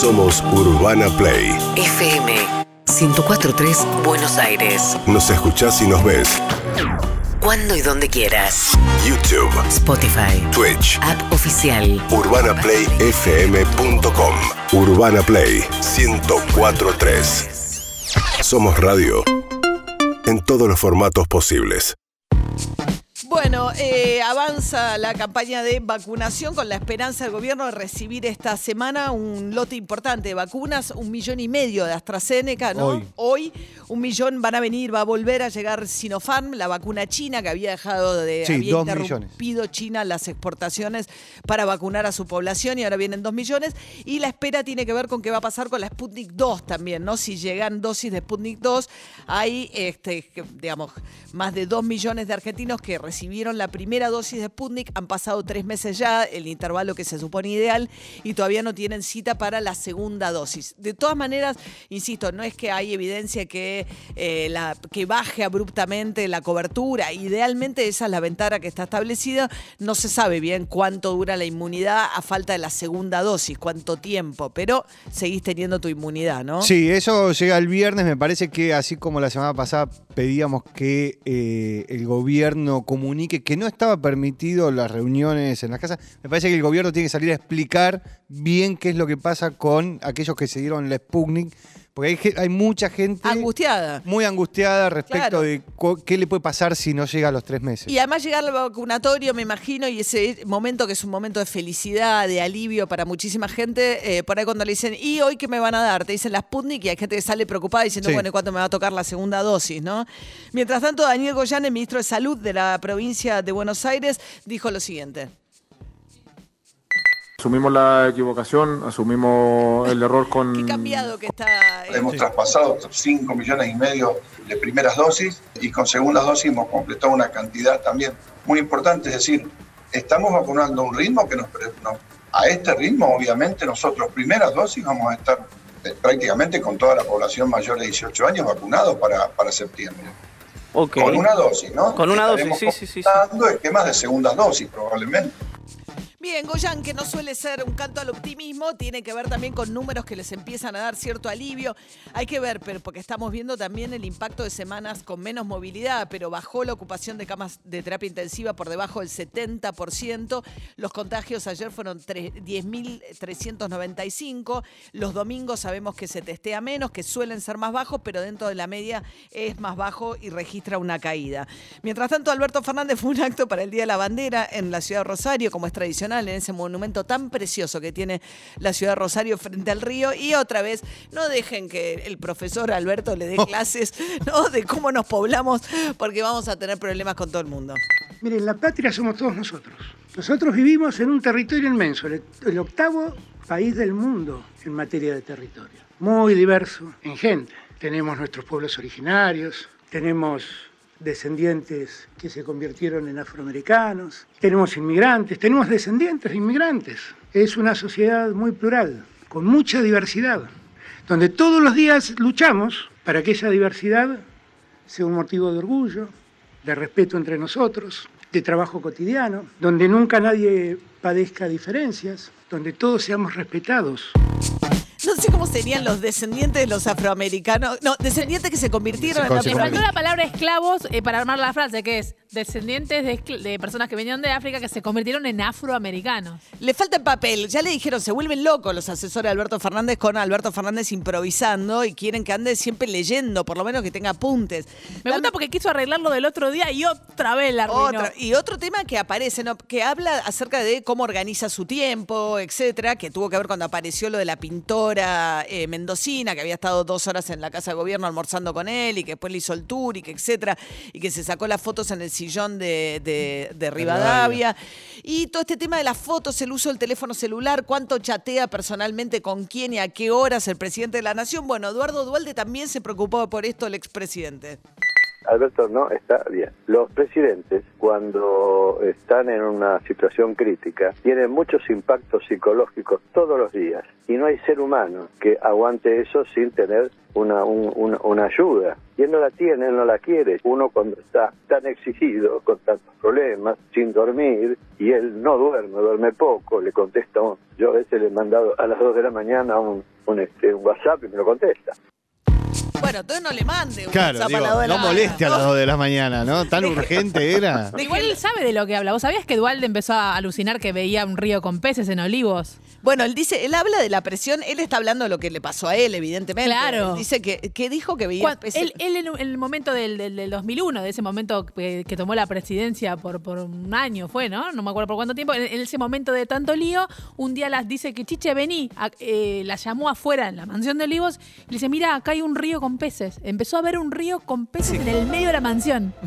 Somos Urbana Play. FM 1043 Buenos Aires. Nos escuchás y nos ves. Cuando y donde quieras. YouTube, Spotify. Twitch, App oficial. urbanaplayfm.com. Urbana Play 1043. Somos radio en todos los formatos posibles. Bueno, eh, avanza la campaña de vacunación con la esperanza del gobierno de recibir esta semana un lote importante de vacunas, un millón y medio de AstraZeneca, ¿no? Hoy. un millón van a venir, va a volver a llegar Sinopharm, la vacuna china que había dejado de Sí, había interrumpido China las exportaciones para vacunar a su población y ahora vienen dos millones. Y la espera tiene que ver con qué va a pasar con la Sputnik 2 también, ¿no? Si llegan dosis de Sputnik 2, hay, este, digamos, más de dos millones de argentinos que recibieron la primera dosis de Sputnik, han pasado tres meses ya, el intervalo que se supone ideal, y todavía no tienen cita para la segunda dosis. De todas maneras, insisto, no es que hay evidencia que, eh, la, que baje abruptamente la cobertura, idealmente esa es la ventana que está establecida, no se sabe bien cuánto dura la inmunidad a falta de la segunda dosis, cuánto tiempo, pero seguís teniendo tu inmunidad, ¿no? Sí, eso llega el viernes. Me parece que así como la semana pasada pedíamos que eh, el gobierno que no estaba permitido las reuniones en las casas, me parece que el gobierno tiene que salir a explicar bien qué es lo que pasa con aquellos que se dieron la Sputnik, porque hay, mucha gente Angustiada. muy angustiada respecto Claro. de qué le puede pasar si no llega a los tres meses. Y además llegar al vacunatorio, me imagino, y ese momento que es un momento de felicidad, de alivio para muchísima gente, eh, por ahí cuando le dicen, ¿y hoy qué me van a dar? Te dicen las Sputnik y hay gente que sale preocupada diciendo, Sí. bueno, ¿y cuándo me va a tocar la segunda dosis? ¿no? Mientras tanto, Daniel Goyán, el ministro de Salud de la provincia de Buenos Aires, dijo lo siguiente. Asumimos la equivocación, asumimos el error con... Qué cambiado que está. Hemos traspasado 5 millones y medio de primeras dosis y con segundas dosis hemos completado una cantidad también muy importante. Es decir, estamos vacunando a un ritmo que nos, pre- nos- a este ritmo, obviamente, nosotros primeras dosis vamos a estar eh, prácticamente con toda la población mayor de 18 años vacunados para, para septiembre. Con una dosis, ¿no? Con una dosis, Estaremos sí, sí, sí, esquemas de segundas dosis, probablemente. Bien, Goyan, que no suele ser un canto al optimismo, tiene que ver también con números que les empiezan a dar cierto alivio. Hay que ver, pero porque estamos viendo también el impacto de semanas con menos movilidad, pero bajó la ocupación de camas de terapia intensiva por debajo del 70%. Los contagios ayer fueron tre- 10.395. Los domingos sabemos que se testea menos, que suelen ser más bajos, pero dentro de la media es más bajo y registra una caída. Mientras tanto, Alberto Fernández fue un acto para el Día de la Bandera en la ciudad de Rosario, como es tradicional, en ese monumento tan precioso que tiene la ciudad de Rosario frente al río. Y otra vez, no dejen que el profesor Alberto le dé clases ¿no? de cómo nos poblamos, porque vamos a tener problemas con todo el mundo. Miren, la patria somos todos nosotros. Nosotros vivimos en un territorio inmenso, el octavo país del mundo en materia de territorio. Muy diverso en gente. Tenemos nuestros pueblos originarios, tenemos descendientes que se convirtieron en afroamericanos, tenemos inmigrantes, tenemos descendientes de inmigrantes. Es una sociedad muy plural, con mucha diversidad, donde todos los días luchamos para que esa diversidad sea un motivo de orgullo, de respeto entre nosotros, de trabajo cotidiano, donde nunca nadie padezca diferencias, donde todos seamos respetados. No sé cómo serían los descendientes de los afroamericanos. No, descendientes que se convirtieron Se en se faltó la palabra esclavos eh, para armar la frase, que es descendientes de, personas que venían de África que se convirtieron en afroamericanos. Le falta el papel. Ya le dijeron, se vuelven locos los asesores de Alberto Fernández con Alberto Fernández improvisando y quieren que ande siempre leyendo, por lo menos que tenga apuntes. Me gusta porque quiso arreglarlo del otro día y otra vez la arruinó. Y otro tema que aparece, ¿no? que habla acerca de cómo organiza su tiempo, etcétera, que tuvo que ver cuando apareció lo de la pintora eh, mendocina, que había estado dos horas en la casa de gobierno almorzando con él y que después le hizo el tour y que etcétera, y que se sacó las fotos en el sillón de, de- de Rivadavia. Y todo este tema de las fotos, el uso del teléfono celular, cuánto chatea personalmente con quién y a qué horas el presidente de la nación. Bueno, Eduardo Dualde también se preocupó por esto, el expresidente. Alberto no está bien. Los presidentes, cuando están en una situación crítica, tienen muchos impactos psicológicos todos los días. Y no hay ser humano que aguante eso sin tener una, un- un- una ayuda. Y él no la tiene, él no la quiere. Uno cuando está tan exigido, con tantos problemas, sin dormir, y él no duerme, duerme poco, le contesta, yo a veces le he mandado a las 2 de la mañana un, un, este, un WhatsApp y me lo contesta. Bueno, entonces no le mande un Claro, WhatsApp digo, a las dos de la no mañana. moleste a las 2 de la mañana, ¿no? Tan urgente era. Igual él sabe de lo que habla. ¿Vos sabías que Dualde empezó a alucinar que veía un río con peces en olivos? Bueno, él dice, él habla de la presión, él está hablando de lo que le pasó a él, evidentemente. Claro. Él dice que, que dijo que veía Cuan- peces- él, él en, en el momento del, del- del 2001, de ese momento que, que tomó la presidencia por, por un año, fue, ¿no? No me acuerdo por cuánto tiempo. En, en ese momento de tanto lío, un día las dice que Chiche, vení. A- eh, la llamó afuera en la mansión de Olivos y le dice, mira, acá hay un río con peces. Empezó a ver un río con peces en el medio de la mansión.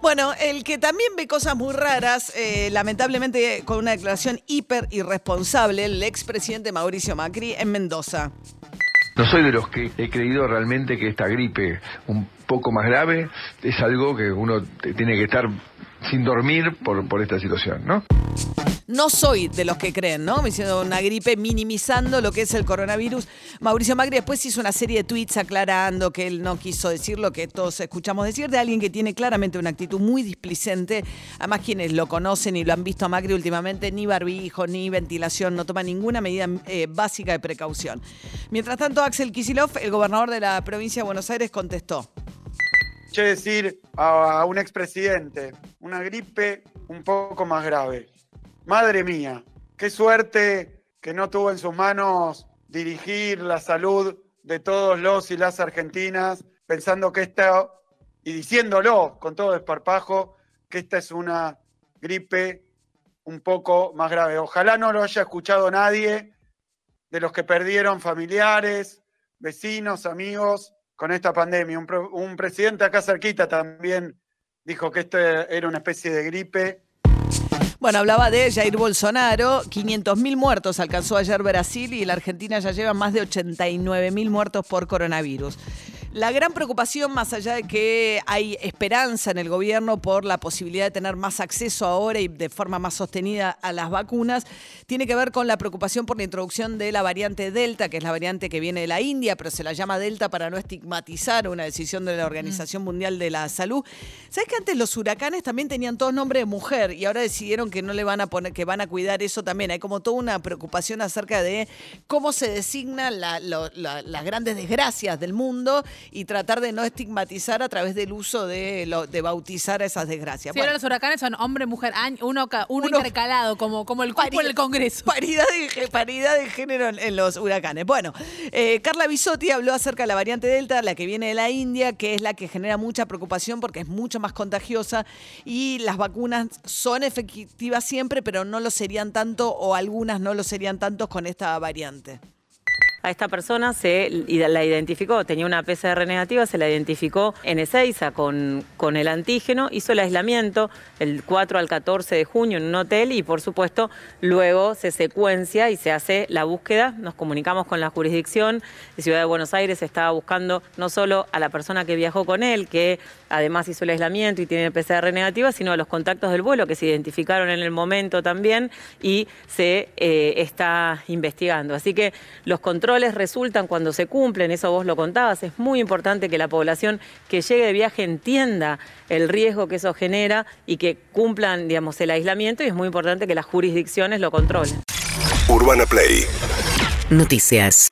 Bueno, el que también ve cosas muy raras, eh, lamentablemente con una declaración hiper irresponsable, el expresidente Mauricio Macri en Mendoza. No soy de los que he creído realmente que esta gripe un poco más grave es algo que uno tiene que estar sin dormir por, por esta situación, ¿no? No soy de los que creen, ¿no? Me diciendo una gripe minimizando lo que es el coronavirus. Mauricio Macri después hizo una serie de tweets aclarando que él no quiso decir lo que todos escuchamos decir de alguien que tiene claramente una actitud muy displicente. Además, quienes lo conocen y lo han visto a Macri últimamente, ni barbijo, ni ventilación, no toma ninguna medida eh, básica de precaución. Mientras tanto, Axel Kisilov, el gobernador de la provincia de Buenos Aires, contestó. Escuché decir a, a un expresidente, una gripe un poco más grave. Madre mía, qué suerte que no tuvo en sus manos dirigir la salud de todos los y las argentinas, pensando que esta, y diciéndolo con todo desparpajo, que esta es una gripe un poco más grave. Ojalá no lo haya escuchado nadie de los que perdieron familiares, vecinos, amigos con esta pandemia. Un, un presidente acá cerquita también dijo que esto era una especie de gripe. Bueno, hablaba de Jair Bolsonaro. 500.000 muertos alcanzó ayer Brasil y la Argentina ya lleva más de 89.000 muertos por coronavirus. La gran preocupación, más allá de que hay esperanza en el gobierno por la posibilidad de tener más acceso ahora y de forma más sostenida a las vacunas, tiene que ver con la preocupación por la introducción de la variante Delta, que es la variante que viene de la India, pero se la llama Delta para no estigmatizar una decisión de la Organización Mundial de la Salud. ¿Sabes que antes los huracanes también tenían todos nombre de mujer y ahora decidieron que no le van a poner, que van a cuidar eso también? Hay como toda una preocupación acerca de cómo se designan las grandes desgracias del mundo y tratar de no estigmatizar a través del uso de, lo- de bautizar a esas desgracias. Si Bueno, ahora los huracanes son hombre, mujer, año, uno, ca- uno, intercalado, como, como el en el Congreso. Paridad de, paridad de género en, en los huracanes. Bueno, eh, Carla Bisotti habló acerca de la variante Delta, la que viene de la India, que es la que genera mucha preocupación porque es mucho más contagiosa y las vacunas son efectivas siempre, pero no lo serían tanto o algunas no lo serían tanto con esta variante. A esta persona se la identificó, tenía una PCR negativa, se la identificó en Ezeiza con, con el antígeno, hizo el aislamiento el 4 al 14 de junio en un hotel y por supuesto luego se secuencia y se hace la búsqueda. Nos comunicamos con la jurisdicción de Ciudad de Buenos Aires, estaba buscando no solo a la persona que viajó con él, que además hizo el aislamiento y tiene PCR negativa, sino a los contactos del vuelo que se identificaron en el momento también y se eh, está investigando. Así que los controles resultan cuando se cumplen, eso vos lo contabas, es muy importante que la población que llegue de viaje entienda el riesgo que eso genera y que cumplan, digamos, el aislamiento y es muy importante que las jurisdicciones lo controlen. Urbana Play Noticias.